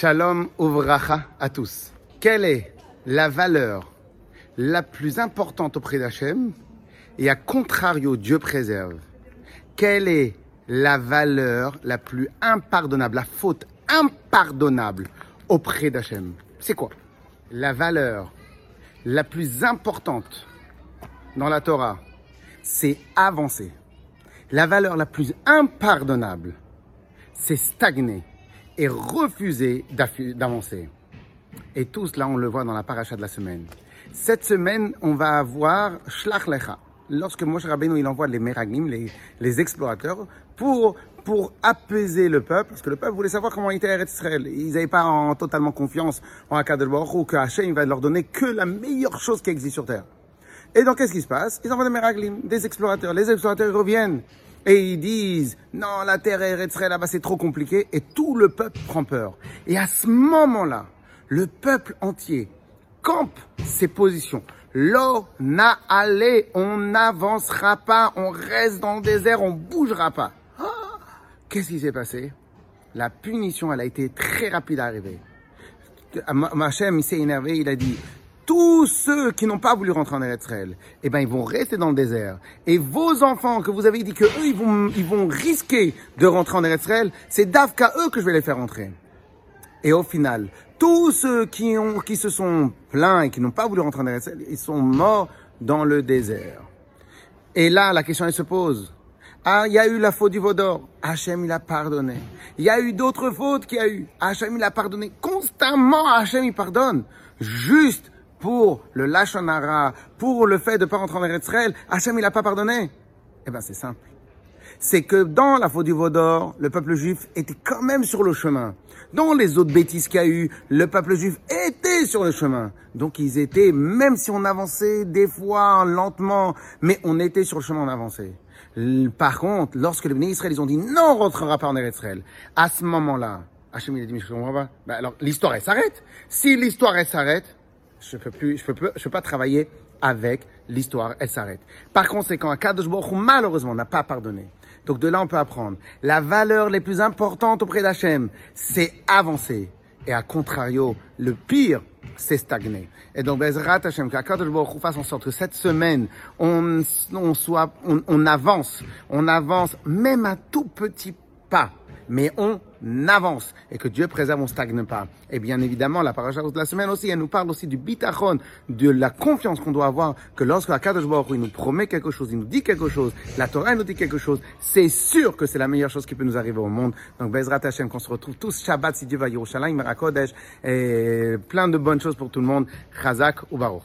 Shalom Uvracha à tous. Quelle est la valeur la plus importante auprès d'Hachem et à contrario, Dieu préserve? Quelle est la valeur la plus impardonnable, la faute impardonnable auprès d'Hachem? C'est quoi? La valeur la plus importante dans la Torah, c'est avancer. La valeur la plus impardonnable, c'est stagner et refuser d'avancer. Et tout cela, on le voit dans la paracha de la semaine. Cette semaine, on va avoir Shlach Lecha. Lorsque Moshe Rabbeinu, il envoie les Meraglim, les, les explorateurs, pour, apaiser le peuple, parce que le peuple voulait savoir comment était Israël. Ils n'avaient pas en, totalement confiance en Akad Baruch ou que Hachem va leur donner que la meilleure chose qui existe sur terre. Et donc, qu'est-ce qui se passe? Ils envoient des Meraglim, des explorateurs. Les explorateurs reviennent. Et ils disent, non, la terre est là-bas, c'est trop compliqué. Et tout le peuple prend peur. Et à ce moment-là, le peuple entier campe ses positions. L'eau n'a allé, on n'avancera pas, on reste dans le désert, on bougera pas. Ah, qu'est-ce qui s'est passé? La punition, elle a été très rapide à arriver. Machem, il s'est énervé, il a dit, tous ceux qui n'ont pas voulu rentrer en Israël, eh ben, ils vont rester dans le désert. Et vos enfants que vous avez dit que eux, ils vont, ils vont risquer de rentrer en Israël, c'est d'Afka eux que je vais les faire rentrer. Et au final, tous ceux qui ont, qui se sont plaints et qui n'ont pas voulu rentrer en Israël, ils sont morts dans le désert. Et là, la question, elle se pose. Ah, il y a eu la faute du Vaudor. Hachem, il a pardonné. Il y a eu d'autres fautes qu'il y a eu. Hachem, il a pardonné. Constamment, Hachem, il pardonne. Juste pour le Lachonara, pour le fait de ne pas rentrer en Israël, Hachem, il n'a pas pardonné. Eh ben, c'est simple. C'est que dans la faute du Vaudor, le peuple juif était quand même sur le chemin. Dans les autres bêtises qu'il y a eu, le peuple juif était sur le chemin. Donc ils étaient, même si on avançait des fois lentement, mais on était sur le chemin, on. Par contre, lorsque les bénis Israël, ils ont dit non, on rentrera pas en Israël, à ce moment-là, Hachem, il a dit, mais je comprends pas. Ben alors, l'histoire, elle s'arrête. Si l'histoire, elle s'arrête, je peux plus, je peux, plus, je peux pas travailler avec l'histoire, elle s'arrête. Par conséquent, Akadosh Baruch malheureusement, n'a pas pardonné. Donc de là, on peut apprendre. La valeur les plus importante auprès d'Hachem, c'est avancer. Et à contrario, le pire, c'est stagner. Et donc, Bezrat Hachem, qu'Akadosh Baruch fasse en sorte que cette semaine, on, on soit, on, on avance, on avance même un tout petit pas mais on avance et que Dieu préserve, on stagne pas. Et bien évidemment, la paracha de la semaine aussi, elle nous parle aussi du bitachon, de la confiance qu'on doit avoir, que lorsque la Kadosh Baruch il nous promet quelque chose, il nous dit quelque chose, la Torah nous dit quelque chose, c'est sûr que c'est la meilleure chose qui peut nous arriver au monde. Donc, Bezrat Hashem, qu'on se retrouve tous Shabbat, si Dieu va Yerushalayim, Merakodesh, et plein de bonnes choses pour tout le monde. Chazak ou Baruch.